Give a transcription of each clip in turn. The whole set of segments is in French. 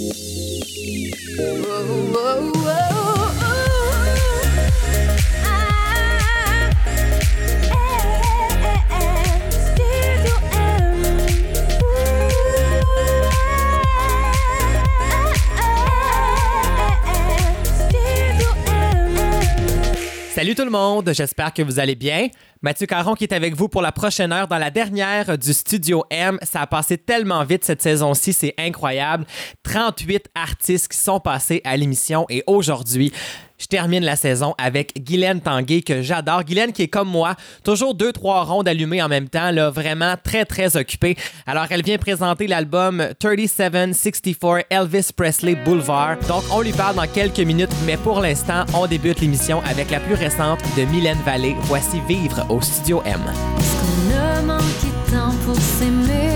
Whoa, whoa, whoa. Salut tout le monde, j'espère que vous allez bien. Mathieu Caron qui est avec vous pour la prochaine heure dans la dernière du Studio M. Ça a passé tellement vite cette saison-ci, c'est incroyable. 38 artistes qui sont passés à l'émission et aujourd'hui, je termine la saison avec Guylaine Tanguay que j'adore. Guylaine qui est comme moi, toujours deux, trois rondes allumées en même temps, là, vraiment très, très occupée. Alors, elle vient présenter l'album 3764 Elvis Presley Boulevard. Donc, on lui parle dans quelques minutes, mais pour l'instant, on débute l'émission avec la plus récente de Mylène Vallée. Voici Vivre au Studio M. S'aimer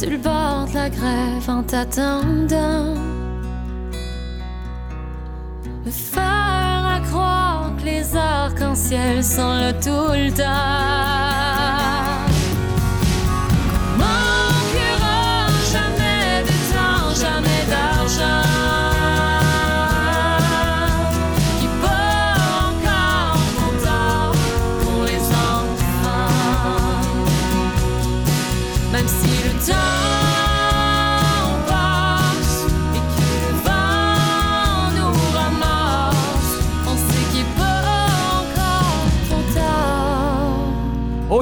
sur le bord de la grève en t'attendant. Me faire à croire que les arcs-en-ciel sont là tout le temps.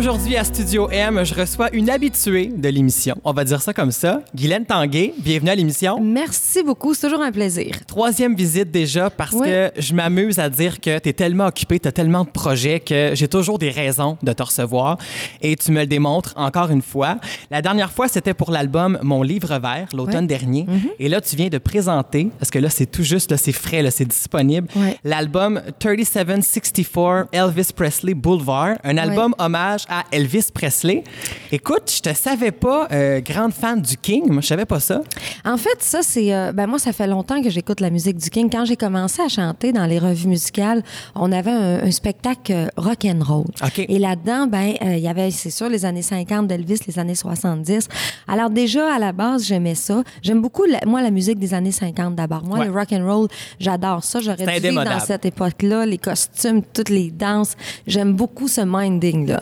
Aujourd'hui à Studio M, je reçois une habituée de l'émission. On va dire ça comme ça. Guylaine Tanguay, bienvenue à l'émission. Merci beaucoup, c'est toujours un plaisir. Troisième visite déjà parce Ouais. que je m'amuse à dire que tu es tellement occupé, tu as tellement de projets que j'ai toujours des raisons de te recevoir et tu me le démontres encore une fois. La dernière fois, c'était pour l'album Mon livre vert, l'automne Ouais. Dernier. Et là, tu viens de présenter, parce que là, c'est tout juste, là, c'est frais, là, c'est disponible, Ouais. l'album 3764 Elvis Presley Boulevard, un album hommage à Elvis Presley. Écoute, je te savais pas euh, grande fan du King. Moi, je savais pas ça. En fait, ça, c'est. euh, ben, moi, ça fait longtemps que j'écoute la musique du King. Quand j'ai commencé à chanter dans les revues musicales, on avait un, un spectacle euh, rock and roll. Et là-dedans, ben, euh, il y avait, c'est sûr, les années 50 d'Elvis, les années 70. Alors, déjà, à la base, j'aimais ça. J'aime beaucoup, la- moi, la musique des années 50 d'abord. Moi, Ouais. le rock and roll, j'adore ça. J'aurais dû vivre dans cette époque-là, les costumes, toutes les danses. J'aime beaucoup ce minding-là.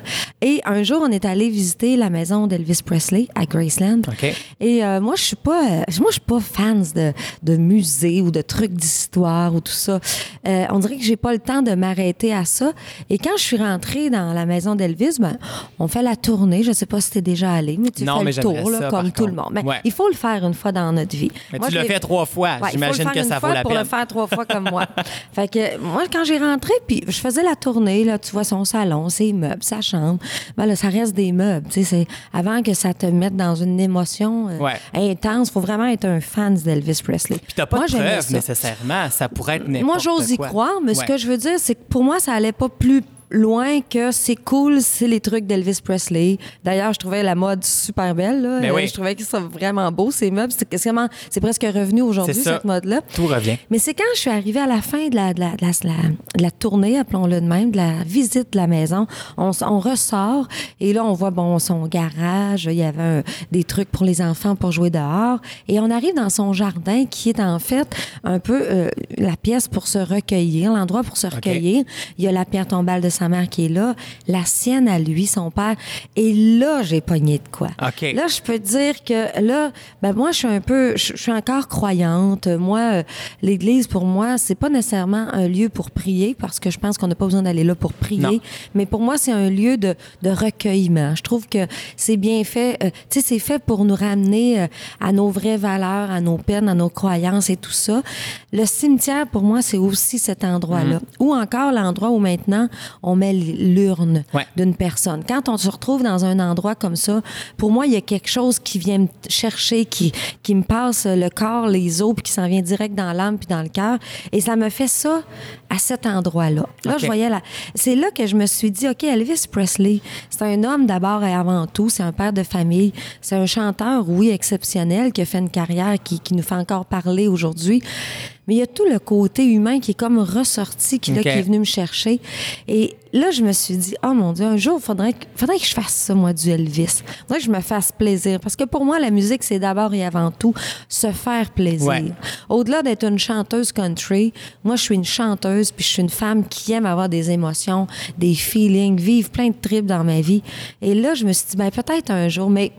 Et un jour, on est allé visiter la maison d'Elvis Presley à Graceland. OK. Et euh, moi, je suis pas, euh, moi, je suis pas fan de, de musées ou de trucs d'histoire ou tout ça. Euh, on dirait que j'ai pas le temps de m'arrêter à ça. Et quand je suis rentrée dans la maison d'Elvis, ben, on fait la tournée. Je sais pas si t'es déjà allé, mais tu Non, fais mais le tour, j'aimerais là, ça, comme tout le monde. Mais Ouais. il faut le faire une fois dans notre vie. Mais Moi, tu l'as fait trois fois. Ouais, J'imagine que ça vaut la pour peine. le faire trois fois comme moi. fait que moi, quand j'ai rentré, puis je faisais la tournée, là, tu vois, son salon, ses meubles, sa chambre, ben là, ça reste des meubles. Tu sais, c'est avant que ça te mette dans une émotion euh, Ouais. intense, faut vraiment être un fan d'Elvis Presley. Puis t'as pas Moi, de preuves nécessairement. Ça pourrait être n'importe Moi, j'ose y quoi. croire, mais ce que je veux dire, c'est que pour moi, ça allait pas plus loin que c'est cool, c'est les trucs d'Elvis Presley. D'ailleurs, je trouvais la mode super belle. Là. Ben oui. Je trouvais que c'était vraiment beau, ces meubles. C'est c'est presque revenu aujourd'hui, C'est cette mode-là. Tout revient. Mais c'est quand je suis arrivée à la fin de la, de la, de la, de tournée, appelons-le de même, de la visite de la maison, on, ressort et là, on voit bon, son garage, il y avait un- des trucs pour les enfants pour jouer dehors et on arrive dans son jardin qui est en fait un peu euh, la pièce pour se recueillir, l'endroit pour se recueillir. Il y a la pierre tombale de sa mère qui est là, la sienne à lui, son père. Et là, j'ai pogné de quoi. Là, je peux te dire que là, ben moi, je suis un peu, je, je suis encore croyante. Moi, euh, l'Église, pour moi, c'est pas nécessairement un lieu pour prier, parce que je pense qu'on n'a pas besoin d'aller là pour prier. Non. Mais pour moi, c'est un lieu de, de recueillement. Je trouve que c'est bien fait. euh, tu sais, c'est fait pour nous ramener euh, à nos vraies valeurs, à nos peines, à nos croyances et tout ça. Le cimetière, pour moi, c'est aussi cet endroit-là. Ou encore l'endroit où maintenant on met l'urne Ouais. d'une personne. Quand on se retrouve dans un endroit comme ça, pour moi, il y a quelque chose qui vient me chercher, qui, qui me passe le corps, les os, puis qui s'en vient direct dans l'âme puis dans le cœur. Et ça me fait ça à cet endroit-là. Là, je voyais la... C'est là que je me suis dit, OK, Elvis Presley, c'est un homme d'abord et avant tout, c'est un père de famille, c'est un chanteur, oui, exceptionnel, qui a fait une carrière qui, qui nous fait encore parler aujourd'hui. Mais il y a tout le côté humain qui est comme ressorti, qui, là, qui est venu me chercher. Et là, je me suis dit, oh mon Dieu, un jour, il faudrait, que- faudrait que je fasse ça, moi, du Elvis. Il faudrait que je me fasse plaisir. Parce que pour moi, la musique, c'est d'abord et avant tout se faire plaisir. Ouais. Au-delà d'être une chanteuse country, moi, je suis une chanteuse, puis je suis une femme qui aime avoir des émotions, des feelings, vivre plein de tripes dans ma vie. Et là, je me suis dit, ben peut-être un jour, mais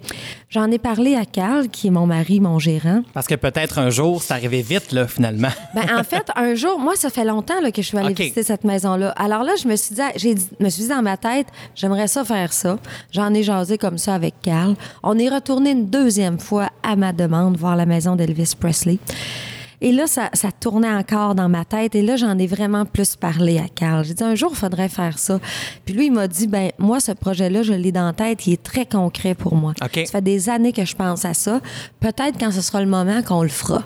j'en ai parlé à Carl, qui est mon mari, mon gérant. Parce que peut-être un jour, c'est arrivé vite, là, finalement. Ben, en fait, un jour, moi, ça fait longtemps là, que je suis allée visiter cette maison-là. Alors là, je me suis dit, j'ai dit- me suis dit dans ma tête, j'aimerais ça faire ça. J'en ai jasé comme ça avec Carl. On est retourné une deuxième fois à ma demande voir la maison d'Elvis Presley. Et là, ça, ça tournait encore dans ma tête. Et là, j'en ai vraiment plus parlé à Carl. J'ai dit, un jour, il faudrait faire ça. Puis lui, il m'a dit, ben moi, ce projet-là, je l'ai dans la tête. Il est très concret pour moi. OK. Ça fait des années que je pense à ça. Peut-être quand ce sera le moment qu'on le fera.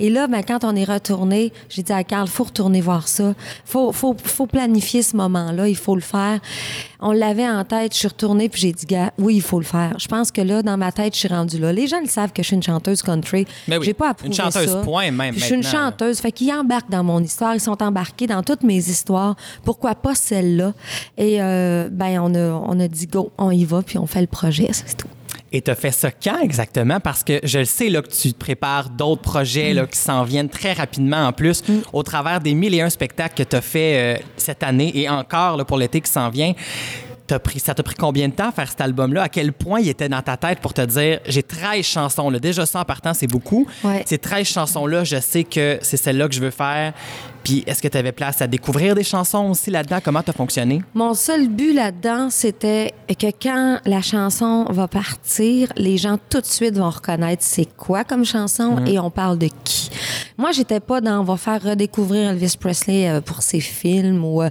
Et là, ben, quand on est retourné, j'ai dit à Carl, faut retourner voir ça. Faut, faut, faut planifier ce moment-là. Il faut le faire. On l'avait en tête. Je suis retournée puis j'ai dit, gars, oui, il faut le faire. Je pense que là, dans ma tête, je suis rendue là. Les gens le savent que je suis une chanteuse country. Mais oui, J'ai pas une approuvé chanteuse ça. point même Puis Je suis une là. chanteuse. Fait qu'ils embarquent dans mon histoire. Ils sont embarqués dans toutes mes histoires. Pourquoi pas celle-là? Et euh, ben, on a, on a dit, go, on y va, puis on fait le projet. C'est tout. Et tu as fait ça quand exactement? Parce que je le sais là, que tu te prépares d'autres projets là, qui s'en viennent très rapidement en plus au travers des mille et un spectacles que tu as fait euh, cette année et encore là, pour l'été qui s'en vient. T'as Pris, ça t'a pris combien de temps faire cet album-là? À quel point il était dans ta tête pour te dire j'ai 13 chansons? Là. Déjà, ça en partant, c'est beaucoup. Ouais. Ces 13 chansons-là, je sais que c'est celle-là que je veux faire. Puis est-ce que tu avais place à découvrir des chansons aussi là-dedans? Comment tu as fonctionné? Mon seul but là-dedans, c'était que quand la chanson va partir, les gens tout de suite vont reconnaître c'est quoi comme chanson et on parle de qui. Moi, j'étais pas dans on va faire redécouvrir Elvis Presley euh, pour ses films ou euh,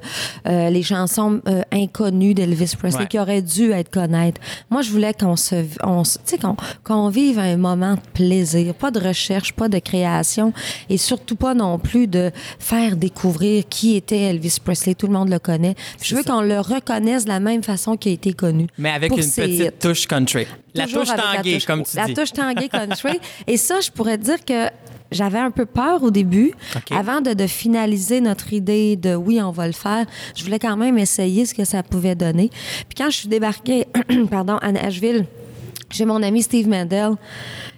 euh, les chansons euh, inconnues d'Elvis Elvis Presley Ouais. qui aurait dû être connaître. Moi, je voulais qu'on se, on, qu'on, qu'on vive un moment de plaisir, pas de recherche, pas de création, et surtout pas non plus de faire découvrir qui était Elvis Presley. Tout le monde le connaît. Je veux ça. qu'on le reconnaisse de la même façon qu'il a été connu. Mais avec une petite hits. touche country. La touche la touche- comme tu la dis. touche tanguée country. Et ça, je pourrais dire que j'avais un peu peur au début. OK. Avant de, de finaliser notre idée de oui, on va le faire, je voulais quand même essayer ce que ça pouvait donner. Puis quand je suis débarquée pardon, à Nashville, j'ai mon ami Steve Mandel.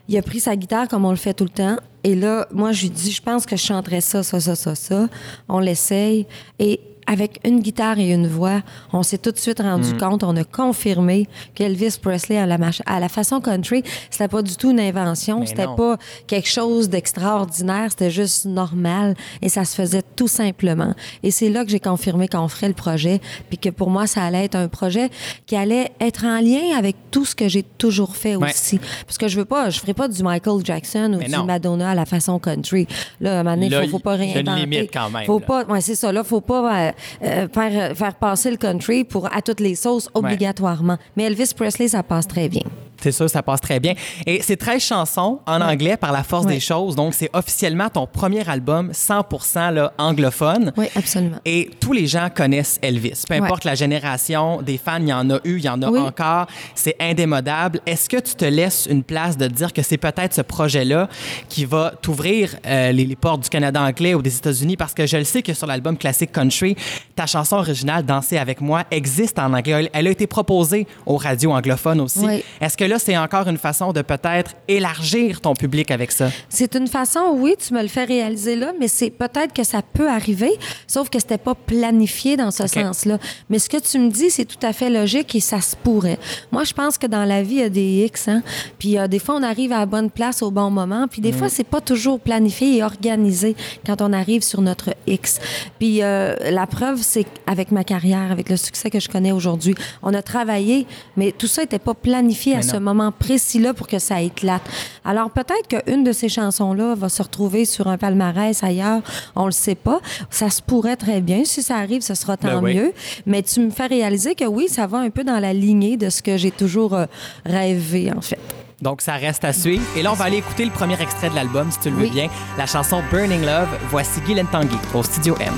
Il a pris sa guitare comme on le fait tout le temps. Et là, moi, je lui dis, je pense que je chanterais ça, ça, ça, ça, ça. On l'essaye. Et avec une guitare et une voix, on s'est tout de suite Mm. rendu compte, on a confirmé qu'Elvis Presley, à la, mach- à la façon country, c'était pas du tout une invention, c'était pas quelque chose d'extraordinaire, c'était juste normal et ça se faisait tout simplement. Et c'est là que j'ai confirmé qu'on ferait le projet, puis que pour moi, ça allait être un projet qui allait être en lien avec tout ce que j'ai toujours fait Ouais. aussi. Parce que je veux pas, je ferai pas du Michael Jackson ou Mais du non. Madonna à la façon country. Là, à un moment donné, Là, faut, faut pas il y a une limite quand même, Faut là. pas, ouais, c'est ça. Là, faut pas euh, euh, faire, faire passer le country pour à toutes les sauces obligatoirement. Mais Elvis Presley, ça passe très bien. C'est sûr, ça passe très bien. Et c'est 13 chansons en anglais par la force des choses. Donc, c'est officiellement ton premier album 100% là, anglophone. Oui, absolument. Et tous les gens connaissent Elvis. Peu importe la génération, des fans, il y en a eu, il y en a Oui. encore. C'est indémodable. Est-ce que tu te laisses une place de dire que c'est peut-être ce projet-là qui va t'ouvrir euh, les, les portes du Canada anglais ou des États-Unis? Parce que je le sais que sur l'album classique Country, ta chanson originale, Danser avec moi, existe en anglais. Elle- a été proposée aux radios anglophones aussi. Oui. Est-ce que là, c'est encore une façon de peut-être élargir ton public avec ça? C'est une façon, oui, tu me le fais réaliser là, mais c'est peut-être que ça peut arriver, sauf que c'était pas planifié dans ce sens-là. Mais ce que tu me dis, c'est tout à fait logique et ça se pourrait. Moi, je pense que dans la vie, il y a des X, hein. Puis euh, des fois, on arrive à la bonne place au bon moment, puis des fois, c'est pas toujours planifié et organisé quand on arrive sur notre X. Puis euh, la preuve, c'est qu'avec ma carrière, avec le succès que je connais aujourd'hui, on a travaillé, mais tout ça n'était pas planifié à Mais ce non. Moment précis-là pour que ça éclate. Alors peut-être qu'une de ces chansons-là va se retrouver sur un palmarès ailleurs, on le sait pas. Ça se pourrait très bien. Si ça arrive, ce sera tant Ben oui. mieux. Mais tu me fais réaliser que oui, ça va un peu dans la lignée de ce que j'ai toujours euh, rêvé, en fait. Donc, ça reste à suivre. Et là, on va aller écouter le premier extrait de l'album, si tu le veux bien. La chanson Burning Love. Voici Guylaine Tanguy au Studio M.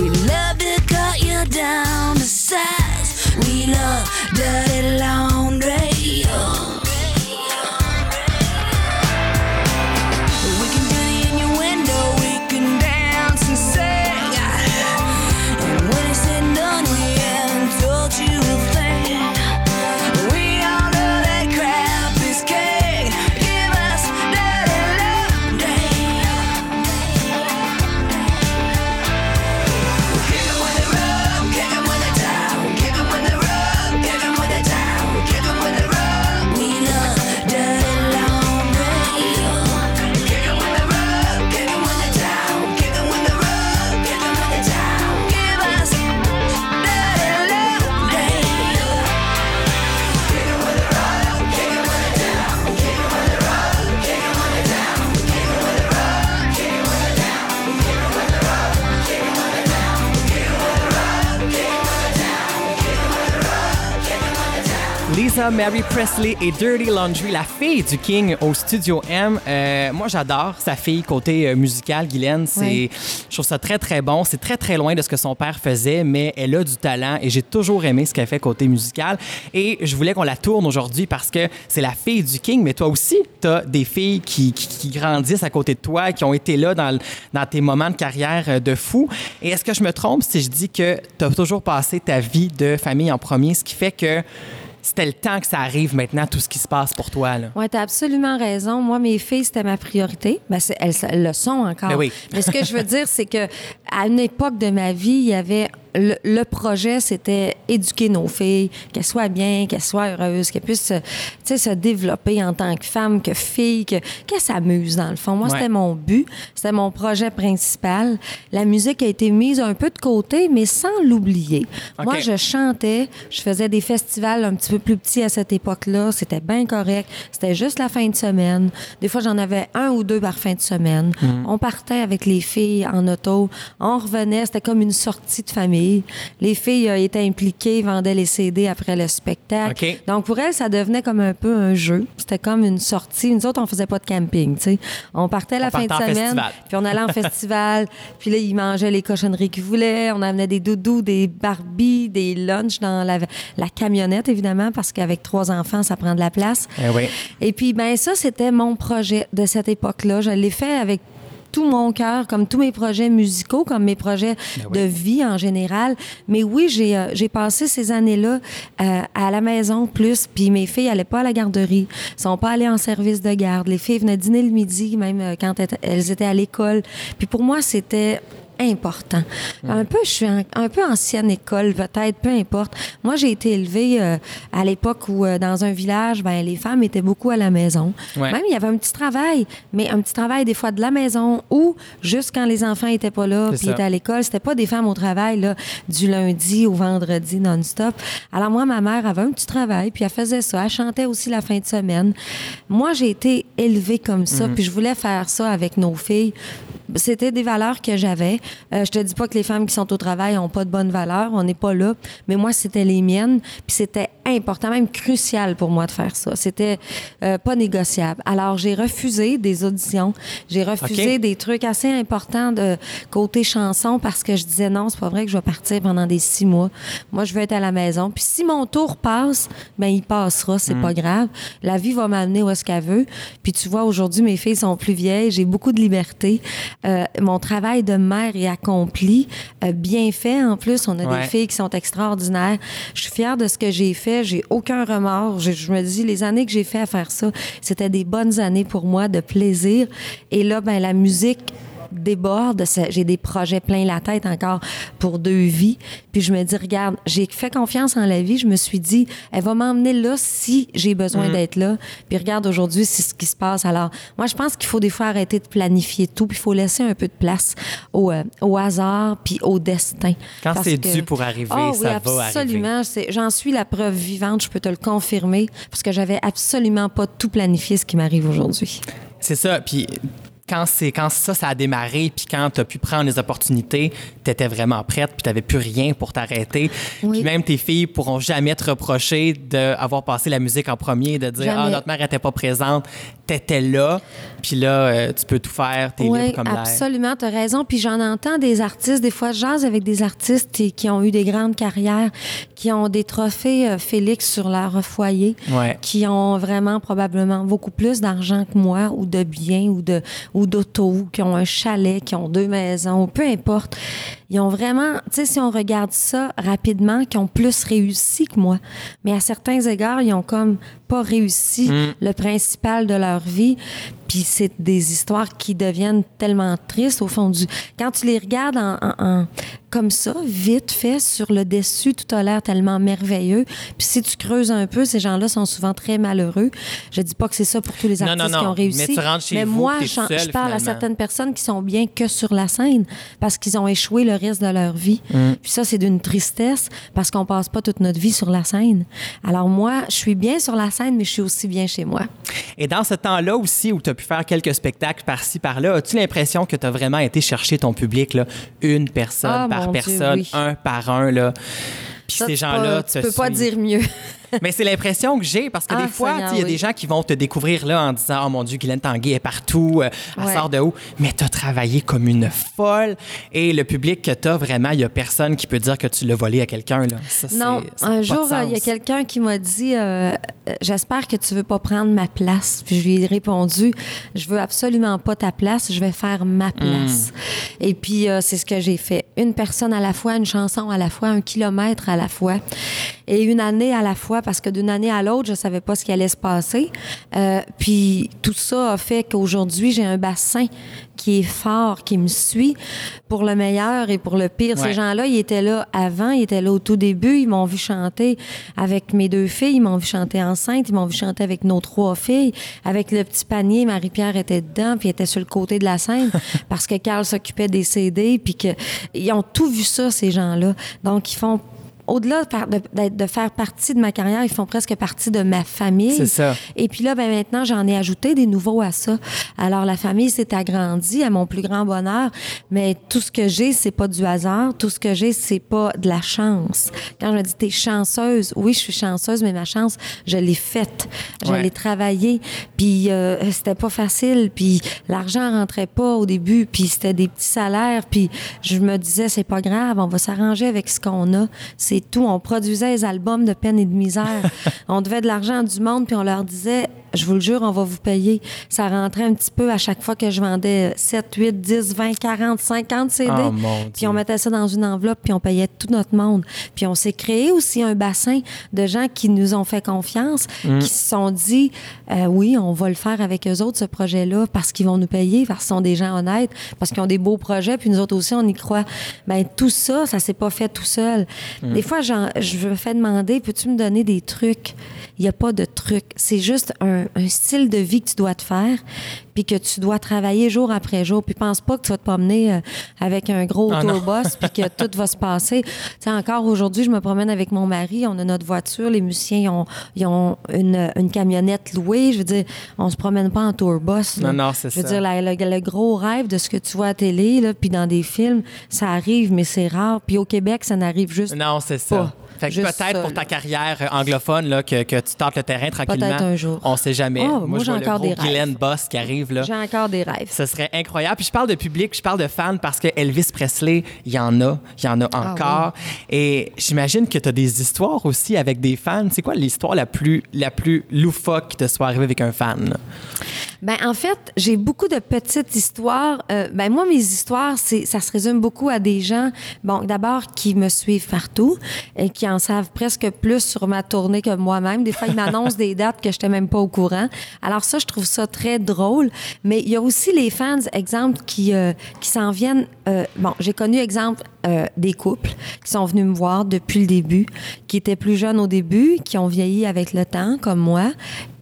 We love to cut you down. Mary Presley et Dirty Laundry, la fille du King au Studio M. Euh, moi, j'adore sa fille côté euh, musical, Guylaine. C'est. Je trouve ça très, très bon. C'est très, très loin de ce que son père faisait, mais elle a du talent et j'ai toujours aimé ce qu'elle fait côté musical. Et je voulais qu'on la tourne aujourd'hui parce que c'est la fille du King, mais toi aussi, tu as des filles qui, grandissent à côté de toi, qui ont été là dans, dans tes moments de carrière euh, de fou. Et est-ce que je me trompe si je dis que tu as toujours passé ta vie de famille en premier, ce qui fait que c'était le temps que ça arrive maintenant, tout ce qui se passe pour toi. Oui, tu as absolument raison. Moi, mes filles, c'était ma priorité. Ben, elles, elles, le sont encore. Ben Mais. Mais ce que je veux dire, c'est que à une époque de ma vie, il y avait le, le projet, c'était éduquer nos filles, qu'elles soient bien, qu'elles soient heureuses, qu'elles puissent se- sais, se développer en tant que femme, que fille, que- qu'elles s'amusent dans le fond. Moi, Ouais. c'était mon but, c'était mon projet principal. La musique a été mise un peu de côté, mais sans l'oublier. Moi, je chantais, je faisais des festivals un petit peu plus petits à cette époque-là. C'était bien correct. C'était juste la fin de semaine. Des fois, j'en avais un ou deux par fin de semaine. Mm. On partait avec les filles en auto. On revenait. C'était comme une sortie de famille. Les filles euh, étaient impliquées, vendaient les CD après le spectacle. Donc, pour elles, ça devenait comme un peu un jeu. C'était comme une sortie. Nous autres, on faisait pas de camping, tu sais. On partait la On fin de semaine. Puis on allait en festival. Puis là, ils mangeaient les cochonneries qu'ils voulaient. On amenait des doudous, des Barbies, des lunchs dans la, la camionnette, évidemment, parce qu'avec trois enfants, ça prend de la place. Eh oui. Et puis, ben ça, c'était mon projet de cette époque-là. Je l'ai fait avec tout mon cœur, comme tous mes projets musicaux, comme mes projets Ben oui. de vie en général. Mais oui, j'ai euh, j'ai passé ces années-là euh, à la maison plus, puis mes filles n'allaient pas à la garderie, sont pas allées en service de garde. Les filles venaient dîner le midi, même euh, quand elles étaient à l'école. Puis pour moi, c'était important. Un peu, je suis un, un peu ancienne école, peut-être, peu importe. Moi, j'ai été élevée euh, à l'époque où, euh, dans un village, ben, les femmes étaient beaucoup à la maison. Ouais. Même, il y avait un petit travail, mais un petit travail des fois de la maison ou juste quand les enfants étaient pas là, puis étaient à l'école. C'était pas des femmes au travail, là, du lundi au vendredi non-stop. Alors, moi, ma mère avait un petit travail, puis elle faisait ça. Elle chantait aussi la fin de semaine. Moi, j'ai été élevée comme ça, puis je voulais faire ça avec nos filles. C'était des valeurs que j'avais. Euh, je te dis pas que les femmes qui sont au travail n'ont pas de bonnes valeurs, on n'est pas là, mais moi c'était les miennes, puis c'était important, même crucial pour moi de faire ça. C'était euh, pas négociable. Alors j'ai refusé des auditions, j'ai refusé des trucs assez importants de côté chanson parce que je disais non, c'est pas vrai que je vais partir pendant des six mois. Moi je veux être à la maison. Puis si mon tour passe, ben il passera, c'est pas grave. La vie va m'amener où est-ce qu'elle veut. Puis tu vois aujourd'hui mes filles sont plus vieilles, j'ai beaucoup de liberté. Euh, mon travail de mère est accompli, euh, bien fait en plus. On a Ouais. des filles qui sont extraordinaires. Je suis fière de ce que j'ai fait. J'ai aucun remords. Je, je me dis, les années que j'ai fait à faire ça, c'était des bonnes années pour moi de plaisir. Et là, ben la musique déborde. J'ai des projets plein la tête encore pour deux vies. Puis je me dis, regarde, j'ai fait confiance en la vie. Je me suis dit, elle va m'emmener là si j'ai besoin d'être là. Puis regarde, aujourd'hui, c'est ce qui se passe. Alors, moi, je pense qu'il faut des fois arrêter de planifier tout. Puis il faut laisser un peu de place au, euh, au hasard puis au destin. Quand c'est que- dû pour arriver, Ah ça oui, va absolument. J'en suis la preuve vivante. Je peux te le confirmer parce que j'avais absolument pas tout planifié ce qui m'arrive aujourd'hui. C'est ça. Puis quand c'est quand ça, ça a démarré, puis quand tu as pu prendre les opportunités, tu étais vraiment prête, puis tu n'avais plus rien pour t'arrêter. Oui. Puis même tes filles pourront jamais te reprocher d'avoir passé la musique en premier, de dire Jamais. Ah, notre mère n'était pas présente, tu étais là, puis là, euh, tu peux tout faire, tu es Oui, libre comme l'air. absolument, tu as raison. Puis j'en entends des artistes, des fois, je jase avec des artistes qui ont eu des grandes carrières, qui ont des trophées euh, Félix sur leur foyer, Ouais. qui ont vraiment probablement beaucoup plus d'argent que moi, ou de biens, ou de ou d'auto, ou qui ont un chalet, qui ont deux maisons, peu importe. Ils ont vraiment, tu sais, si on regarde ça rapidement, qui ont plus réussi que moi. Mais à certains égards, ils ont comme pas réussi le principal de leur vie. Puis c'est des histoires qui deviennent tellement tristes au fond du. Quand tu les regardes en, en- en- comme ça, vite fait, sur le dessus, tout a l'air tellement merveilleux. Puis si tu creuses un peu, ces gens-là sont souvent très malheureux. Je dis pas que c'est ça pour tous les Non, non, artistes non. qui ont réussi. Mais tu rentres chez vous, moi, t'es j'en- seule, je parle à certaines personnes qui sont bien que sur la scène parce qu'ils ont échoué le reste de leur vie. Mm. Puis ça, c'est d'une tristesse parce qu'on passe pas toute notre vie sur la scène. Alors moi, je suis bien sur la scène, mais je suis aussi bien chez moi. Et dans ce temps-là aussi, où tu as pu faire quelques spectacles par-ci, par-là, as-tu l'impression que tu as vraiment été chercher ton public, là, une personne Ah, par Dieu, personne, oui. un par un, là? Puis Ça, ces tu gens-là, tu peux pas dire mieux. Mais c'est l'impression que j'ai parce que Ah, des fois, il y a des gens qui vont te découvrir là en disant Oh mon Dieu, Guylaine Tanguay est partout, euh, elle Ouais. sort de où Mais tu as travaillé comme une folle et le public que tu as, vraiment, il y a personne qui peut dire que tu l'as volé à quelqu'un. Non, un jour, il y a quelqu'un qui m'a dit euh, euh, J'espère que tu veux pas prendre ma place. Puis je lui ai répondu Je veux absolument pas ta place, je vais faire ma place. Et puis, euh, c'est ce que j'ai fait. Une personne à la fois, une chanson à la fois, un kilomètre à la fois. Et une année à la fois, Pourquoi? Parce que d'une année à l'autre, je savais pas ce qui allait se passer. Euh, puis tout ça a fait qu'aujourd'hui, j'ai un bassin qui est fort, qui me suit pour le meilleur et pour le pire. Ouais. Ces gens-là, ils étaient là avant, ils étaient là au tout début. Ils m'ont vu chanter avec mes deux filles, ils m'ont vu chanter enceinte, ils m'ont vu chanter avec nos trois filles. Avec le petit panier, Marie-Pierre était dedans, puis elle était sur le côté de la scène parce que Carl s'occupait des CD, puis que ils ont tout vu ça, ces gens-là. Donc, ils font au-delà de, de- faire partie de ma carrière, ils font presque partie de ma famille. C'est ça. Et puis là, ben maintenant, j'en ai ajouté des nouveaux à ça. Alors, la famille s'est agrandie à mon plus grand bonheur, mais tout ce que j'ai, c'est pas du hasard. Tout ce que j'ai, c'est pas de la chance. Quand je me dis, t'es chanceuse, oui, je suis chanceuse, mais ma chance, je l'ai faite. Je Ouais. l'ai travaillée. Puis euh, c'était pas facile. Puis l'argent rentrait pas au début. Puis c'était des petits salaires. Puis je me disais, c'est pas grave, on va s'arranger avec ce qu'on a. C'est tout. On produisait les albums de peine et de misère. on devait de l'argent à du monde. Puis on leur disait, je vous le jure, on va vous payer. Ça rentrait un petit peu à chaque fois que je vendais 7, 8, 10, 20, 40, 50 CD. Oh, puis on mettait ça dans une enveloppe, puis on payait tout notre monde. Puis on s'est créé aussi un bassin de gens qui nous ont fait confiance, Mm. qui se sont dit, euh, oui, on va le faire avec eux autres, ce projet-là, parce qu'ils vont nous payer, parce qu'ils sont des gens honnêtes, parce qu'ils ont des beaux projets, puis nous autres aussi, on y croit. Ben tout ça, ça s'est pas fait tout seul. Mm. Des fois, je me fais demander, peux-tu me donner des trucs? Il n'y a pas de trucs. C'est juste un, un style de vie que tu dois te faire, puis que tu dois travailler jour après jour. Puis pense pas que tu vas te promener euh, avec un gros Ah, autobus, puis que tout va se passer. Tu sais, encore aujourd'hui, je me promène avec mon mari, on a notre voiture, les musiciens, ils ont, ils ont une, une camionnette louée. Je veux dire, on se promène pas en tourbus. Non, non, c'est Je veux ça. dire, la- le, le gros rêve de ce que tu vois à télé, là, puis dans des films, ça arrive, mais c'est rare. Puis au Québec, ça n'arrive juste Non, c'est ça. Pas. Fait que peut-être ça, pour ta carrière euh, anglophone là, que, que tu tentes le terrain tranquillement. Peut-être un jour. On sait jamais. Oh, moi, moi, je j'ai vois le encore gros des. Glenn Boss qui arrive J'ai encore des rêves. Ce serait incroyable. Puis je parle de public, je parle de fans parce que Elvis Presley, il y en a, il y en a Ah encore. Et j'imagine que tu as des histoires aussi avec des fans. C'est quoi l'histoire la plus, la plus loufoque qui te soit arrivée avec un fan? Ben en fait, j'ai beaucoup de petites histoires. Euh, ben moi, mes histoires, c'est, ça se résume beaucoup à des gens, bon, d'abord qui me suivent partout et qui en savent presque plus sur ma tournée que moi-même. Des fois, ils m'annoncent des dates que je n'étais même pas au courant. Alors ça, je trouve ça très drôle. Mais il y a aussi les fans, exemple, qui euh, s'en viennent. euh, bon, j'ai connu exemple euh, des couples qui sont venus me voir depuis le début, qui étaient plus jeunes au début, qui ont vieilli avec le temps, comme moi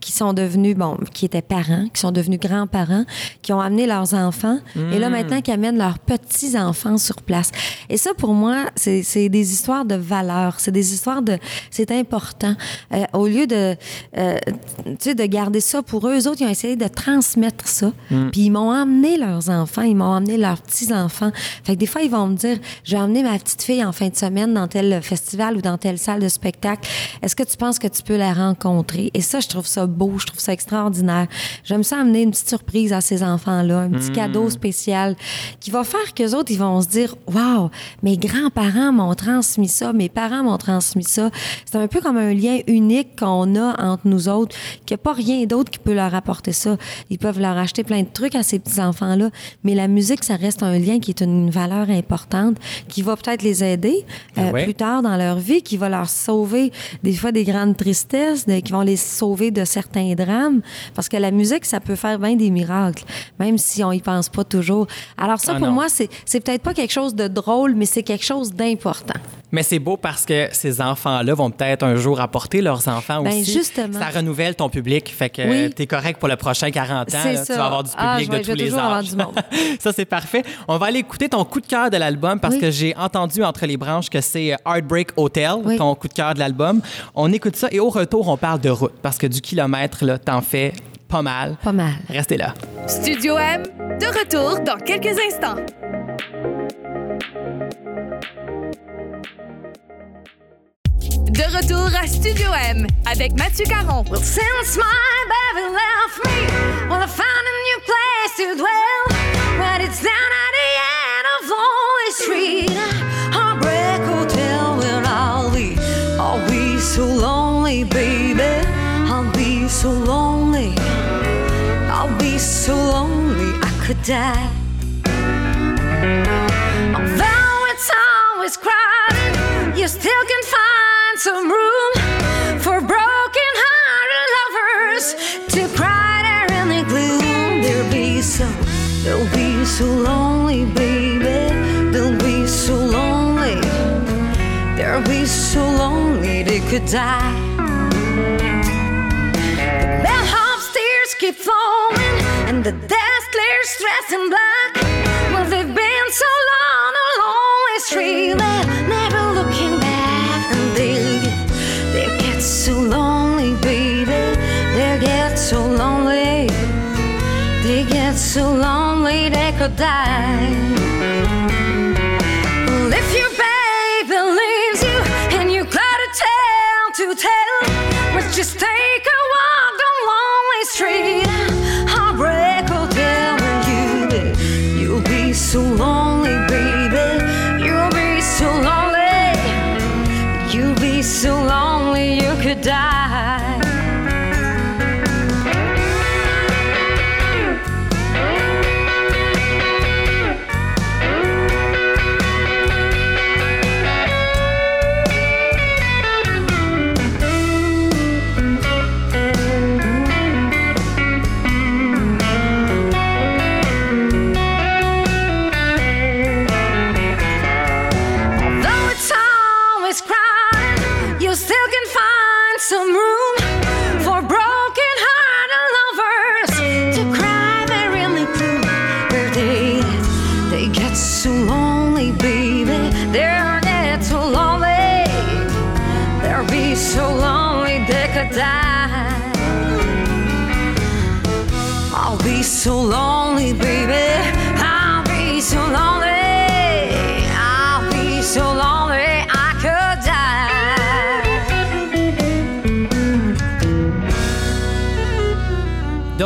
qui sont devenus, bon, qui étaient parents, qui sont devenus grands-parents, qui ont amené leurs enfants, et là maintenant qui amènent leurs petits-enfants sur place. Et ça, pour moi, c'est c'est des histoires de valeur, c'est des histoires de... C'est important. Euh, au lieu de, euh, tu sais, de garder ça pour eux, eux autres, ils ont essayé de transmettre ça, puis ils m'ont amené leurs enfants, ils m'ont amené leurs petits-enfants. Fait que des fois, ils vont me dire, je vais emmener ma petite fille en fin de semaine dans tel festival ou dans telle salle de spectacle. Est-ce que tu penses que tu peux la rencontrer? Et ça, je trouve ça beau, je trouve ça extraordinaire. J'aime ça amener une petite surprise à ces enfants-là, un petit cadeau spécial qui va faire qu'eux autres, ils vont se dire, waouh, mes grands-parents m'ont transmis ça, mes parents m'ont transmis ça. C'est un peu comme un lien unique qu'on a entre nous autres, qu'il n'y a pas rien d'autre qui peut leur apporter ça. Ils peuvent leur acheter plein de trucs à ces petits-enfants-là, mais la musique, ça reste un lien qui est une valeur importante, qui va peut-être les aider euh, Ah ouais. plus tard dans leur vie, qui va leur sauver des fois des grandes tristesses, de- qui vont les sauver de certains drames, parce que la musique, ça peut faire bien des miracles, même si on y pense pas toujours. Alors ça, Ah pour non. moi, c'est peut-être pas quelque chose de drôle, mais c'est quelque chose d'important. Mais c'est beau parce que ces enfants-là vont peut-être un jour apporter leurs enfants Ben, aussi. justement. Ça renouvelle ton public. Fait que Oui. tu es correct pour le prochain 40 ans. Là. Tu ça. vas avoir du public Ah, vais- de tous les âges. du monde. ça, c'est parfait. On va aller écouter ton coup de cœur de l'album parce Oui. que j'ai entendu entre les branches que c'est euh, Heartbreak Hotel, Oui. ton coup de cœur de l'album. On écoute ça et au retour, on parle de route parce que du kilomètre, là, t'en fais pas mal. Pas mal. Restez là. Studio M, de retour dans quelques instants. De retour à Studio M avec Mathieu Caron. Well, since my baby left me, found a new place to dwell. But it's down at the end of Lonely Street. Heartbreak Hotel, where I'll be. I'll be so lonely, baby. I'll be so lonely. I'll be so lonely, I could die. Although it's always crowded, you still can find some room for broken hearted lovers to cry there in the gloom. They'll be so, they'll be so lonely, baby. They'll be so lonely. They'll be so lonely they could die. The bellhop stairs keep falling, and the desk clears dressed in black. Well, they've been so long along the street, they're so lonely they could die.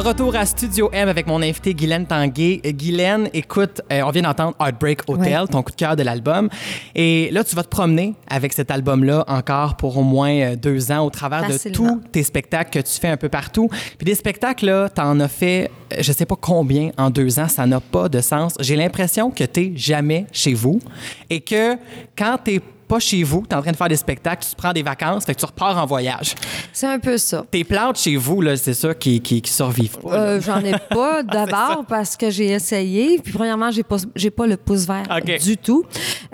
Retour à Studio M avec mon invité Guylaine Tanguay. Euh, Guylaine, écoute, euh, on vient d'entendre Heartbreak Hotel, Ouais. ton coup de cœur de l'album. Et là, tu vas te promener avec cet album-là encore pour au moins euh, deux ans au travers de tous tes spectacles que tu fais un peu partout. Puis des spectacles, là, t'en as fait, je sais pas combien en deux ans, ça n'a pas de sens. J'ai l'impression que t'es jamais chez vous et que quand t'es pas chez vous, t'es en train de faire des spectacles, tu te prends des vacances, fait que tu repars en voyage. C'est un peu ça. Tes plantes chez vous, là, c'est ça qui, qui, qui survivent pas. Euh, J'en ai pas d'abord parce que j'ai essayé. Puis premièrement, j'ai pas j'ai pas le pouce vert du tout.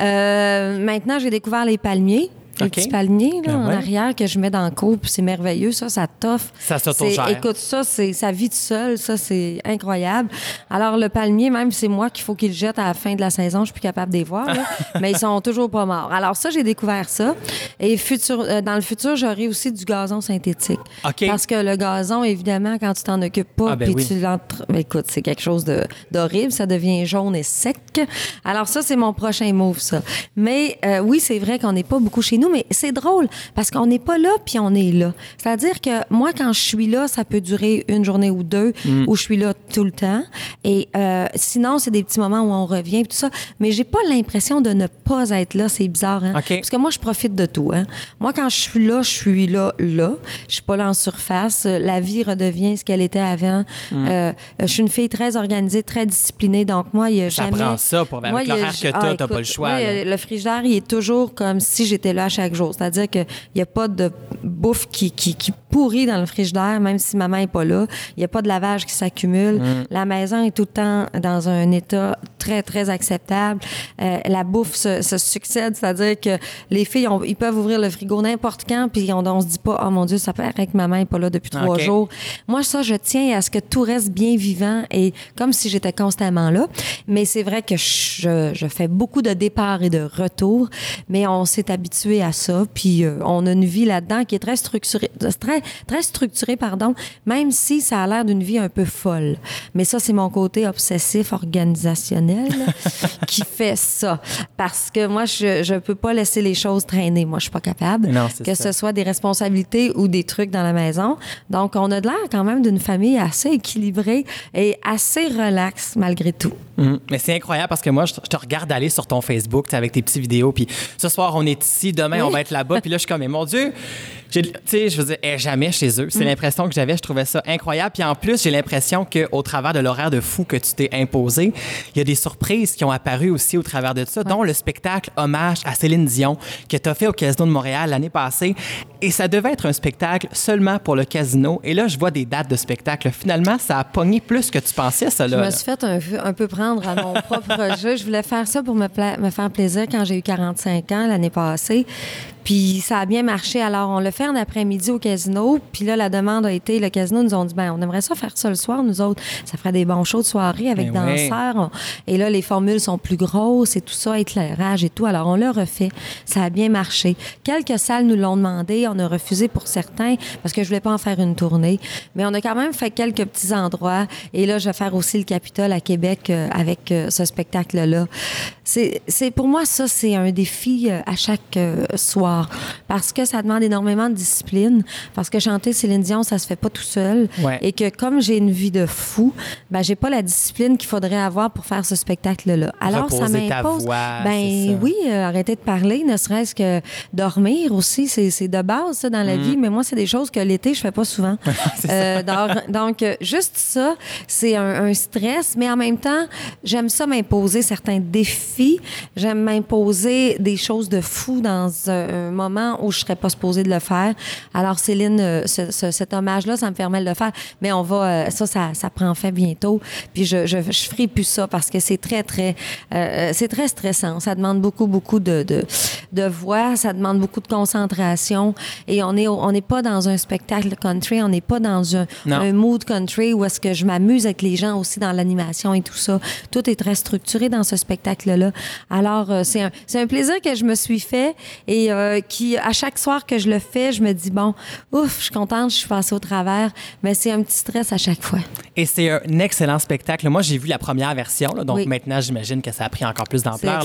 Euh, maintenant, j'ai découvert les palmiers. Les OK. petits palmiers là, Ah en arrière que je mets dans le cours, puis c'est merveilleux. Ça, ça toffe. Ça s'autogère. Écoute, ça, c'est ça vit tout seul. Ça, c'est incroyable. Alors, le palmier, même, c'est moi qu'il faut qu'il le jette à la fin de la saison. Je suis plus capable de les voir, là. mais ils sont toujours pas morts. Alors, ça, j'ai découvert ça. Et futur, euh, dans le futur, j'aurai aussi du gazon synthétique. OK. Parce que le gazon, évidemment, quand tu t'en occupes pas, Ah, ben puis oui. tu l'entres... ben, écoute, c'est quelque chose de- d'horrible. Ça devient jaune et sec. Alors ça, c'est mon prochain move, ça. Mais euh, oui, c'est vrai qu'on n'est pas beaucoup chez nous, mais c'est drôle parce qu'on n'est pas là, puis on est là. C'est-à-dire que moi, quand je suis là, ça peut durer une journée ou deux Mm. où je suis là tout le temps. Et euh, sinon, c'est des petits moments où on revient, tout ça. Mais j'ai pas l'impression de ne pas être là. C'est bizarre, hein? Parce que moi, je profite de tout. Hein? Moi, quand je suis là, je suis là, là. Je suis pas là en surface. La vie redevient ce qu'elle était avant. Mm. Euh, je suis une fille très organisée, très disciplinée. Donc, moi, il y a Ça jamais... prend ça pour- avec Moi, il y a- l'horaire que t'as, Ah, t'as pas le choix, moi, le frigidaire, il est toujours comme si j'étais là chaque jour. C'est-à-dire qu'il n'y a pas de bouffe qui, qui, qui pourrit dans le frigidaire, même si maman n'est pas là. Il n'y a pas de lavage qui s'accumule. Mm. La maison est tout le temps dans un état très, très acceptable. Euh, la bouffe se, se succède, c'est-à-dire que les filles, ils peuvent ouvrir le frigo n'importe quand, puis on, on se dit pas, oh mon Dieu, ça paraît que maman n'est pas là depuis trois jours. Moi, ça, je tiens à ce que tout reste bien vivant et comme si j'étais constamment là. Mais c'est vrai que je, je fais beaucoup de départs et de retours, mais on s'est habitué à ça. Puis euh, on a une vie là-dedans qui est très structurée, très, très structurée, pardon, même si ça a l'air d'une vie un peu folle. Mais ça, c'est mon côté obsessif organisationnel qui fait ça. Parce que moi, je je peux pas laisser les choses traîner. Moi, je suis pas capable. Non, que ça. ce soit des responsabilités ou des trucs dans la maison. Donc, on a de l'air quand même d'une famille assez équilibrée et assez relaxe malgré tout. Mhm. Mais c'est incroyable parce que moi, je te, je te regarde aller sur ton Facebook avec tes petites vidéos. Puis ce soir, on est ici, demain, on va être là-bas. Puis là, je suis comme, mais mon Dieu, tu sais, je veux dire, jamais chez eux. C'est l'impression que j'avais. Je trouvais ça incroyable. Puis en plus, j'ai l'impression qu'au travers de l'horaire de fou que tu t'es imposé, il y a des surprises qui ont apparu aussi au travers de ça, dont le spectacle Hommage à Céline Dion que tu as fait au Casino de Montréal l'année passée. Et ça devait être un spectacle seulement pour le casino. Et là, je vois des dates de spectacle. Finalement, ça a pogné plus que tu pensais, ça, Je là. me suis fait un, un peu prendre à mon propre jeu. Je voulais faire ça pour me, pla- me faire plaisir quand j'ai eu 45 ans l'année passée. Puis ça a bien marché. Alors, on l'a fait en après-midi au casino. Puis là, la demande a été, le casino nous ont dit, ben, on aimerait ça faire ça le soir, nous autres. Ça ferait des bons shows de soirée avec Ben danseurs. On- Et là, les formules sont plus grosses et tout ça, éclairage et tout. Alors, on l'a refait. Ça a bien marché. Quelques salles nous l'ont demandé. On a refusé pour certains parce que je voulais pas en faire une tournée. Mais on a quand même fait quelques petits endroits. Et là, je vais faire aussi le Capitole à Québec euh, avec euh, ce spectacle-là. C'est, c'est- pour moi, ça, c'est un défi euh, à chaque euh, parce que ça demande énormément de discipline. Parce que chanter Céline Dion, ça se fait pas tout seul. Ouais. Et que comme j'ai une vie de fou, ben, j'ai pas la discipline qu'il faudrait avoir pour faire ce spectacle-là. Alors, ça Reposer m'impose. ben oui, euh, arrêter de parler, ne serait-ce que dormir aussi, c'est, de base, ça, dans Mm. la vie. Mais moi, c'est des choses que l'été, je fais pas souvent. Euh, donc, donc, euh, juste ça, c'est un, un stress, mais en même temps, j'aime ça m'imposer certains défis. J'aime m'imposer des choses de fou dans un, un moment où je serais pas supposée de le faire. Alors, Céline, euh, ce- ce- cet hommage-là, ça me permet de le faire. Mais on va, euh, ça, ça, ça prend fin bientôt. Puis je, je, je ferai plus ça parce que c'est très, très, euh, c'est très stressant. Ça demande beaucoup, beaucoup de, de, de voix. Ça demande beaucoup de concentration. Et on est, on n'est pas dans un spectacle country. On n'est pas dans un, mood country où est-ce que je m'amuse avec les gens aussi dans l'animation et tout ça. Tout est très structuré dans ce spectacle-là. Alors, euh, c'est un, c'est un plaisir que je me suis fait et euh, qui, à chaque soir que je le fais, je me dis, bon, ouf, je suis contente, je suis passée au travers, mais c'est un petit stress à chaque fois. Et c'est un excellent spectacle. Moi, j'ai vu la première version, là, donc Oui. maintenant, j'imagine que ça a pris encore plus d'ampleur.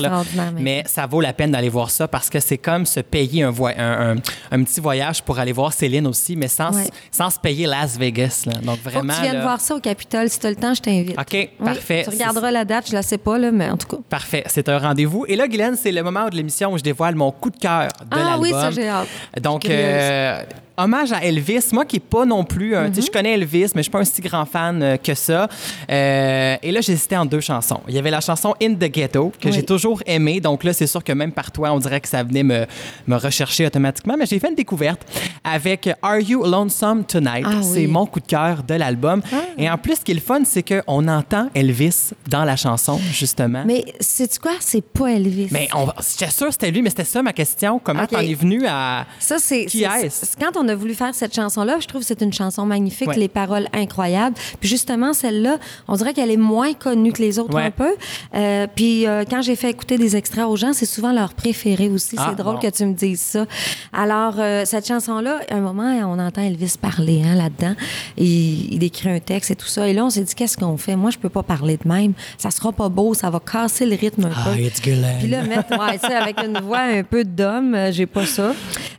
Mais ça vaut la peine d'aller voir ça parce que c'est comme se payer un, voy- un, un- un petit voyage pour aller voir Céline aussi, mais sans, Ouais. sans se payer Las Vegas. là. Donc Faut vraiment. que tu viennes là- voir ça au Capitole. Si tu as le temps, je t'invite. OK, Oui, parfait. Tu regarderas la date, je la sais pas, là, mais en tout cas. Parfait, c'est un rendez-vous. Et là, Guylaine, c'est le moment de l'émission où je dévoile mon coup de cœur de Ah l'album. oui, ça, j'ai hâte. Donc, euh, hommage à Elvis. Moi qui est pas non plus... un- tu sais, Je connais Elvis, mais je suis pas un si grand fan euh, que ça. Euh, et là, j'hésitais en deux chansons. Il y avait la chanson In the Ghetto, que Oui. j'ai toujours aimée. Donc là, c'est sûr que même par toi, on dirait que ça venait me, me rechercher automatiquement. Mais j'ai fait une découverte avec Are You Lonesome Tonight? Ah C'est oui. mon coup de cœur de l'album. Et en plus, ce qui est le fun, c'est qu'on entend Elvis dans la chanson, justement. Mais sais-tu quoi? C'est pas Elvis. Mais on j'étais sûr c'était lui, mais c'était ça ma question. Comment OK. t'en es venu à. Ça, c'est. Qui est-ce? Quand on a voulu faire cette chanson-là, je trouve que c'est une chanson magnifique, Ouais. les paroles incroyables. Puis justement, celle-là, on dirait qu'elle est moins connue que les autres Ouais. un peu. Euh, puis euh, quand j'ai fait écouter des extraits aux gens, c'est souvent leur préféré aussi. Ah, c'est drôle bon. que tu me dises ça. Alors, euh, cette chanson-là, à un moment, on entend Elvis parler hein, là-dedans. Et il écrit un texte et tout ça. Et là, on s'est dit, qu'est-ce qu'on fait? Moi, je peux pas parler de même. Ça sera pas beau, ça va casser le rythme un peu. it's. Puis là, mettre ouais, avec une voix un peu d'homme, j'ai pas ça.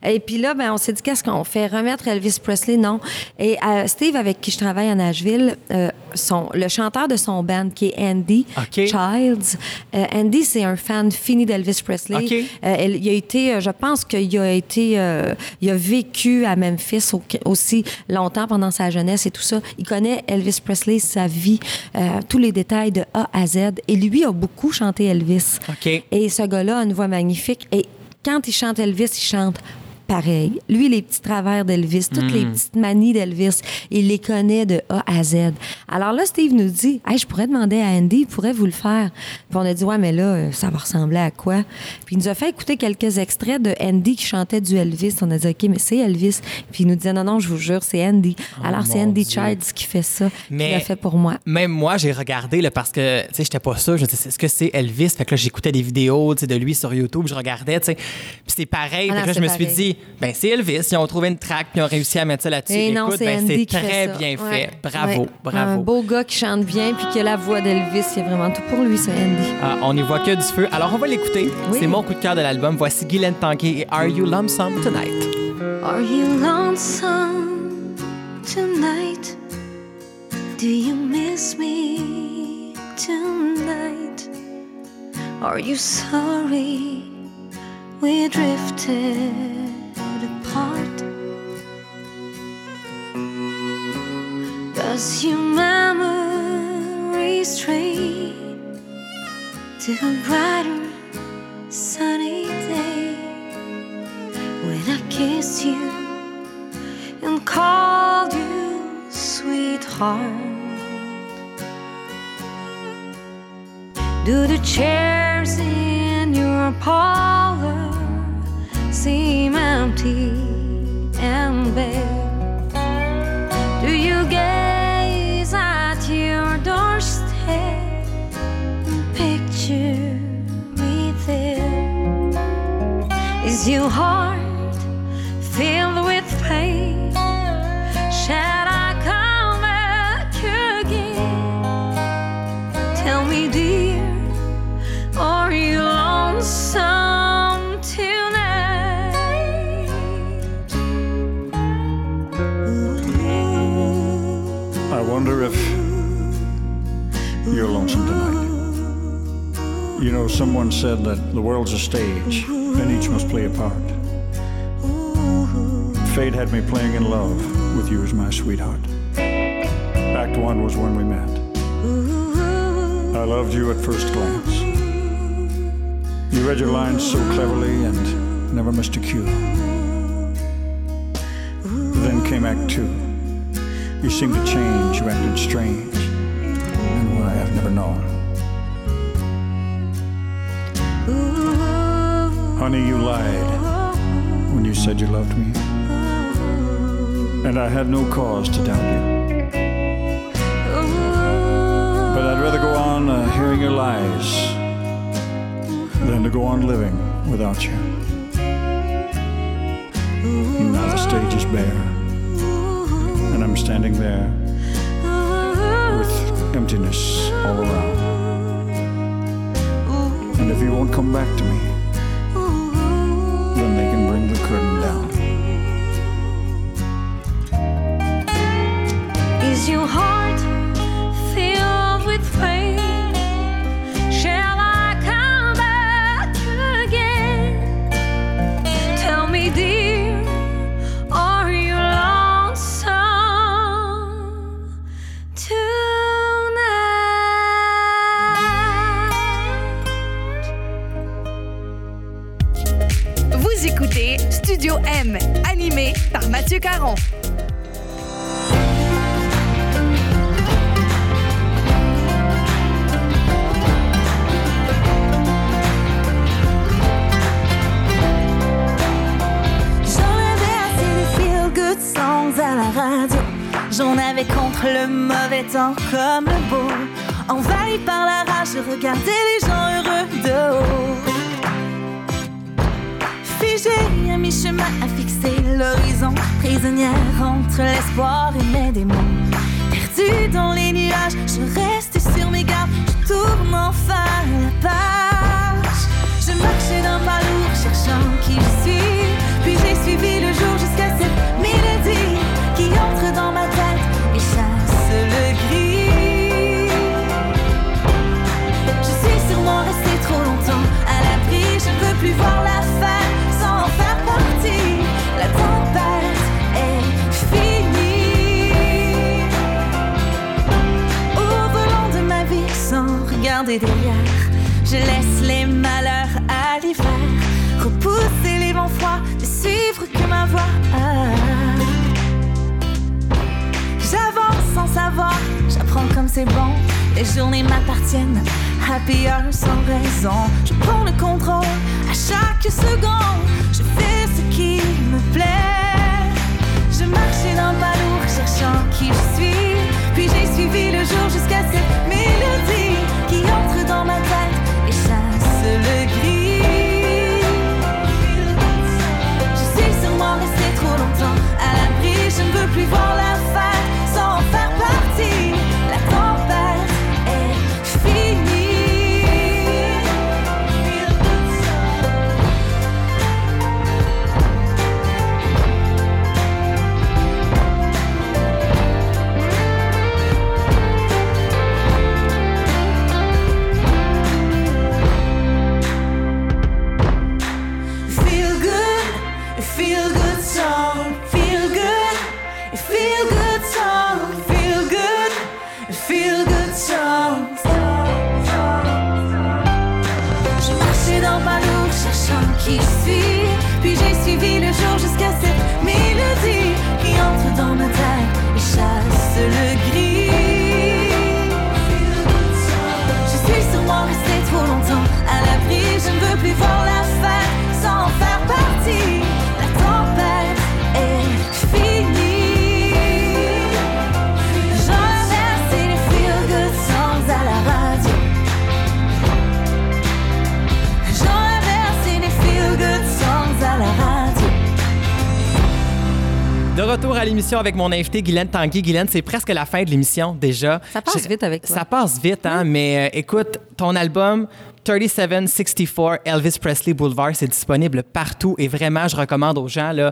Et puis là, ben, on s'est dit, qu'est-ce qu'on fait? Remettre Elvis Presley? Non. Et euh, Steve, avec qui je travaille à Nashville, euh, son, le chanteur de son band, qui est Andy. Childs, euh, Andy, c'est un fan fini d'Elvis Presley. Euh, il a été, je pense qu'il a été, il a vécu à Memphis au- aussi longtemps pendant sa jeunesse et tout ça. Il connaît Elvis Presley, sa vie, tous les détails de A à Z. Et lui a beaucoup chanté Elvis. Et ce gars-là a une voix magnifique. Et quand il chante Elvis, il chante pareil. Lui, les petits travers d'Elvis, toutes les petites manies d'Elvis, il les connaît de A à Z. Alors là, Steve nous dit, hey, je pourrais demander à Andy, il pourrait vous le faire. Puis on a dit, ouais, mais là, ça va ressembler à quoi? Puis il nous a fait écouter quelques extraits de Andy qui chantait du Elvis. On a dit, OK, mais c'est Elvis. Puis il nous disait, non, non, je vous jure, c'est Andy. Alors c'est Andy. Childs qui fait ça, Mais- qui l'a fait pour moi. Même moi, j'ai regardé là, parce que tu sais, j'étais pas sûr. Je me disais, est-ce que c'est Elvis? Fait que là, j'écoutais des vidéos tu sais, de lui sur YouTube, je regardais, tu sais. Puis c'est pareil. Ah Fait non, que là, je me suis dit, ben c'est Elvis. Ils ont trouvé une track puis ils ont réussi à mettre ça là-dessus. Et non, Écoute, c'est ben, très ça. bien Ouais. fait. Bravo, Ouais. bravo. Un beau gars qui chante bien puis qui a la voix d'Elvis, c'est vraiment tout pour lui, ça, Andy. Ah, on n'y voit que du feu. Alors, on va l'écouter. Oui. C'est mon coup de cœur de l'album. Voici Guylaine Tanquet et Are You Lonesome Tonight? Are you lonesome tonight? Do you miss me tonight? Are you sorry we drifted Does your memory stray to a brighter sunny day when I kissed you and called you sweetheart? Do the chairs in your parlor seem empty and bare? Do you get Your heart filled with pain? Shall I come back again? Tell me, dear, are you lonesome tonight? I wonder if you're lonesome tonight. You know, someone said that the world's a stage, must play a part. Fate had me playing in love with you as my sweetheart. Act one was when we met. I loved you at first glance. You read your lines so cleverly and never missed a cue. Then came Act two. You seemed to change, you acted strange, and I've never known. Honey, you lied when you said you loved me, and I had no cause to doubt you. But I'd rather go on uh, hearing your lies than to go on living without you. Now the stage is bare, and I'm standing there with emptiness all around. And if you won't come back to me, je regardais les gens heureux de haut. Figée à mi-chemin à fixer l'horizon. Prisonnière entre l'espoir et mes démons. Perdue dans les nuages, je reste sur mes gardes. Je tourne enfin la page. Je marchais d'un pas lourd, cherchant qui je suis. Puis j'ai suivi le jour je laisse les malheurs à l'hiver. Repousser les vents froids, ne suivre que ma voix. J'avance sans savoir, j'apprends comme c'est bon. Les journées m'appartiennent, happy hour sans raison. Je prends le contrôle à chaque seconde. Je fais ce qui me plaît. Je marchais d'un pas lourd, cherchant qui je suis. Puis j'ai suivi le jour jusqu'à cette mélodie qui entre dans ma tête veux plus voir la fin retour à l'émission avec mon invité Guylaine Tanguy. Guylaine, c'est presque la fin de l'émission déjà. Ça passe vite avec toi. Ça passe vite, hein, mais euh, écoute, ton album 3764 Elvis Presley Boulevard, c'est disponible partout et vraiment, je recommande aux gens, là,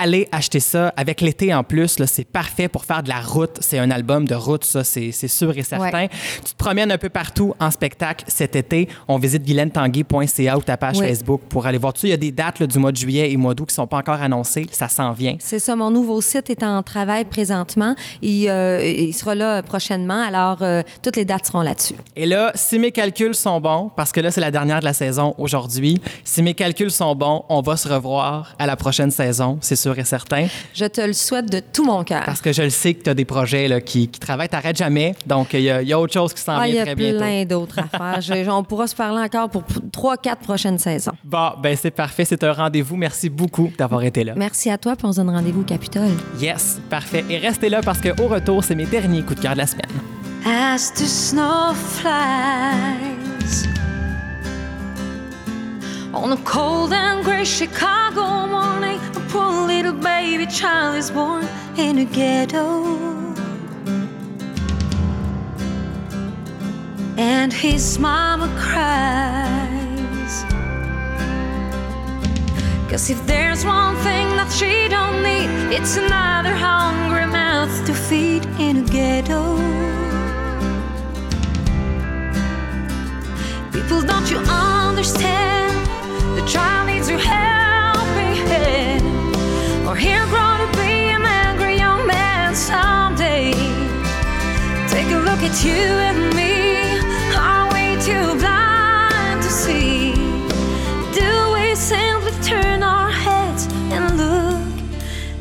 allez acheter ça. Avec l'été en plus, c'est parfait pour faire de la route. C'est un album de route, ça, c'est sûr et certain. Ouais. Tu te promènes un peu partout en spectacle cet été. On visite guylaine-tanguy.ca ou ta page Oui. Facebook pour aller voir tout. Il y a des dates là, du mois de juillet et mois d'août qui sont pas encore annoncées. Ça s'en vient. C'est ça, mon nouveau site est en travail présentement. Il, euh, il sera là prochainement, alors euh, toutes les dates seront là-dessus. Et là, si mes calculs sont bons, parce que là, c'est la dernière de la saison aujourd'hui, si mes calculs sont bons, on va se revoir à la prochaine saison, c'est sûr et certain. Je te le souhaite de tout mon cœur. Parce que je le sais que tu as des projets là, qui, qui travaillent, t'arrêtes jamais. Donc, il y, a- il y a autre chose qui s'en Ah, il y vient a très bientôt. plein d'autres affaires. Je- on pourra se parler encore pour trois, quatre prochaines saisons. Bon, ben c'est parfait, c'est un rendez-vous. Merci beaucoup d'avoir été là. Merci à toi, puis on se donne rendez-vous au Capitole. Yes, parfait. Et restez là parce qu'au retour, c'est mes derniers coups de cœur de la semaine. As the snow flies on a cold and gray Chicago morning, a poor little baby child is born in a ghetto. And his mama cries. Cause if there's one thing that she don't need, it's another hungry mouth to feed in a ghetto. People, don't you understand? The child needs your hand, or he'll grow to be an angry young man someday. Take a look at you and me. Are we too blind to see? Do we simply turn our heads and look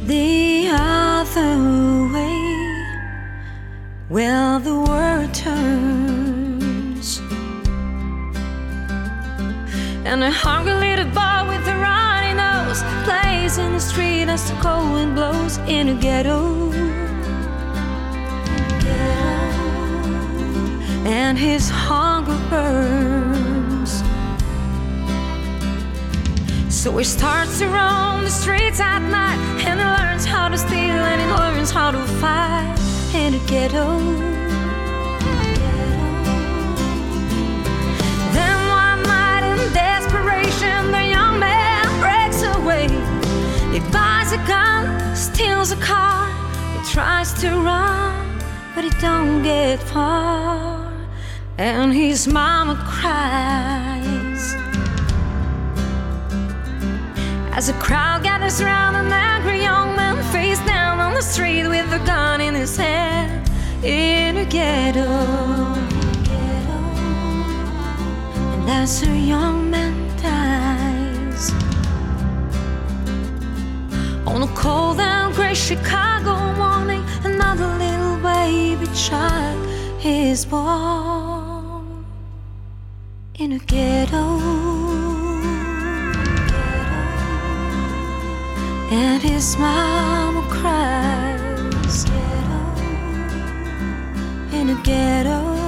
the other way? Well, the world turns. And a hungry little boy with a runny nose plays in the street as the cold wind blows in a ghetto. And his hunger burns. So he starts to roam the streets at night and he learns how to steal and he learns how to fight in a ghetto. Buys a gun, steals a car, he tries to run, but he don't get far. And his mama cries. As a crowd gathers around an angry young man face down on the street with a gun in his hand in a ghetto. And as a young man dies on a cold and gray Chicago morning, another little baby child is born in a ghetto. And his mama cries in a ghetto.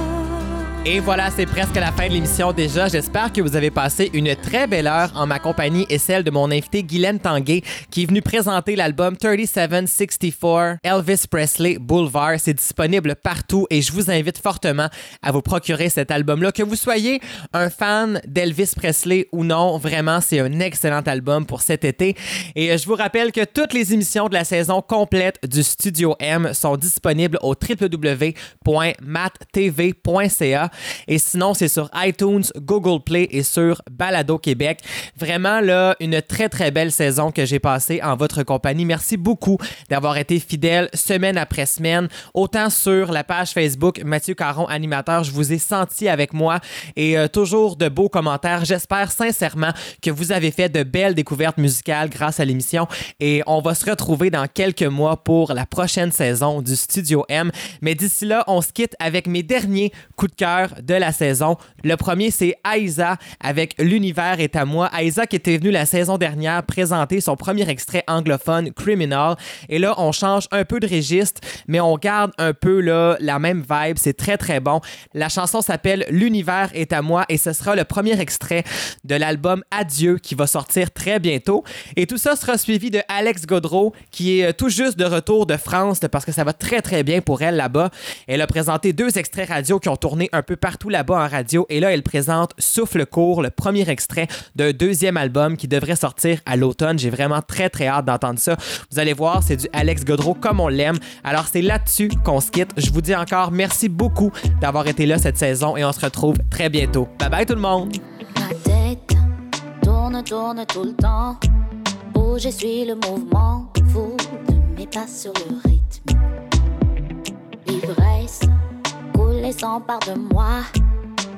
Et voilà, c'est presque la fin de l'émission déjà. J'espère que vous avez passé une très belle heure en ma compagnie et celle de mon invité Guylaine Tanguay qui est venu présenter l'album 3764 Elvis Presley Boulevard. C'est disponible partout et je vous invite fortement à vous procurer cet album-là. Que vous soyez un fan d'Elvis Presley ou non, vraiment, c'est un excellent album pour cet été. Et euh, je vous rappelle que toutes les émissions de la saison complète du Studio M sont disponibles au www.mattv.ca. Et sinon, c'est sur iTunes, Google Play et sur Balado Québec. Vraiment, là, une très, très belle saison que j'ai passée en votre compagnie. Merci beaucoup d'avoir été fidèle semaine après semaine, autant sur la page Facebook Mathieu Caron, animateur. Je vous ai senti avec moi et euh, toujours de beaux commentaires. J'espère sincèrement que vous avez fait de belles découvertes musicales grâce à l'émission et on va se retrouver dans quelques mois pour la prochaine saison du Studio M. Mais d'ici là, on se quitte avec mes derniers coups de cœur de la saison. Le premier, c'est Aiza avec L'univers est à moi. Aiza qui était venue la saison dernière présenter son premier extrait anglophone, Criminal. Et là, on change un peu de registre, mais on garde un peu là, la même vibe. C'est très, très bon. La chanson s'appelle L'univers est à moi et ce sera le premier extrait de l'album Adieu qui va sortir très bientôt. Et tout ça sera suivi de Alex Godreau qui est euh, tout juste de retour de France parce que ça va très, très bien pour elle là-bas. Elle a présenté deux extraits radio qui ont tourné un peu partout là-bas en radio. Et là, elle présente Souffle court, le premier extrait d'un deuxième album qui devrait sortir à l'automne. J'ai vraiment très, très hâte d'entendre ça. Vous allez voir, c'est du Alex Godreau comme on l'aime. Alors, c'est là-dessus qu'on se quitte. Je vous dis encore merci beaucoup d'avoir été là cette saison et on se retrouve très bientôt. Bye bye tout le monde! Ma tête tourne, tourne tout le temps. Et suis le mouvement pas sur le rythme. Et s'empare de moi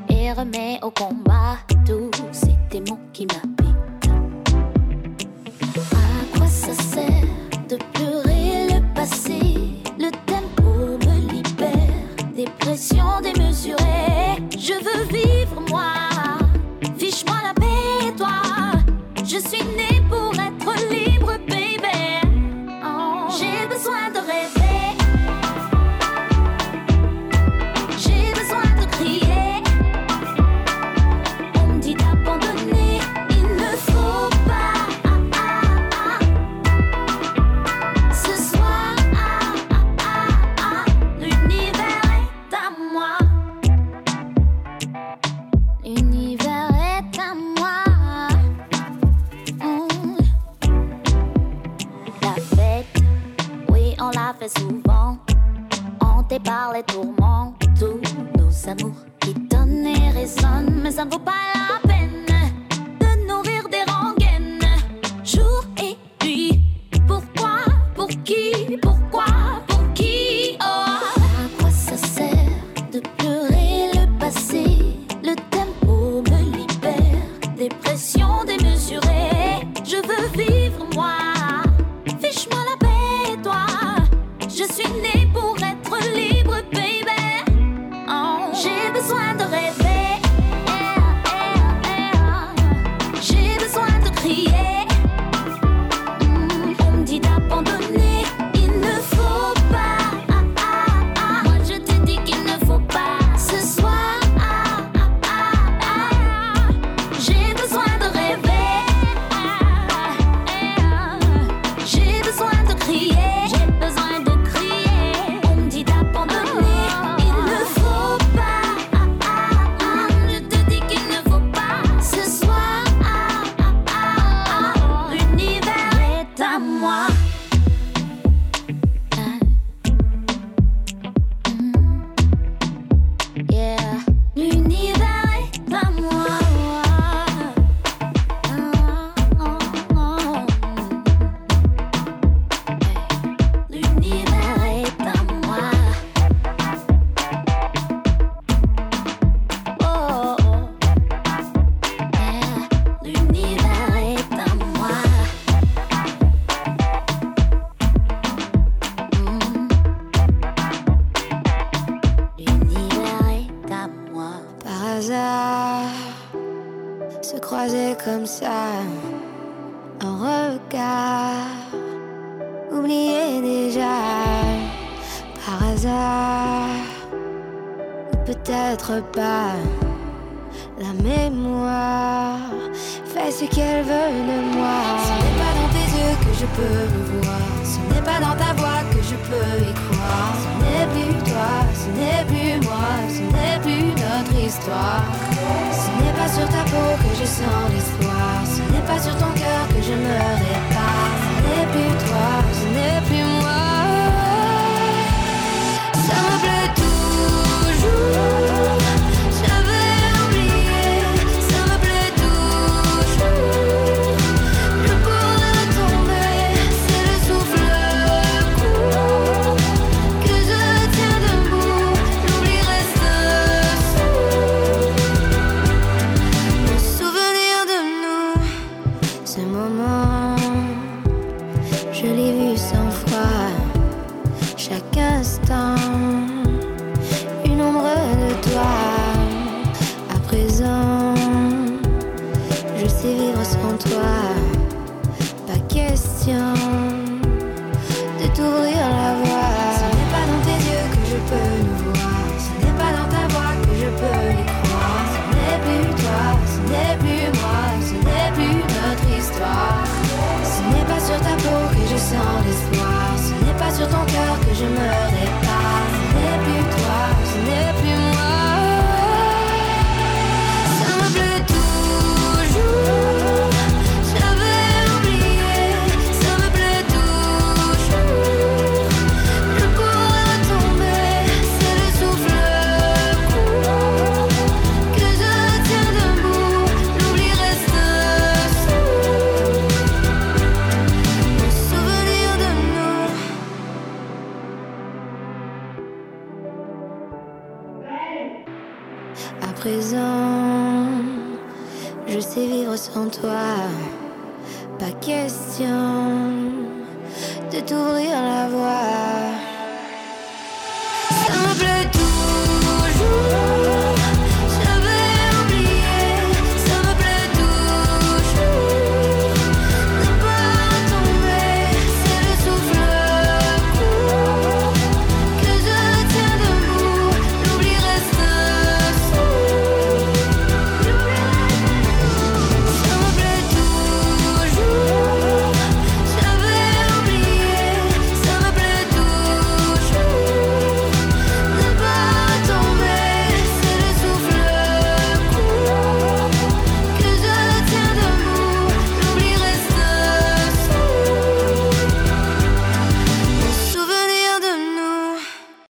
et remet au combat tous ces démons qui m'habitent. À quoi ça sert de pleurer le passé? Le tempo me libère des pressions démesurées. Je veux vivre moi. Fiche-moi la paix, toi. Je suis née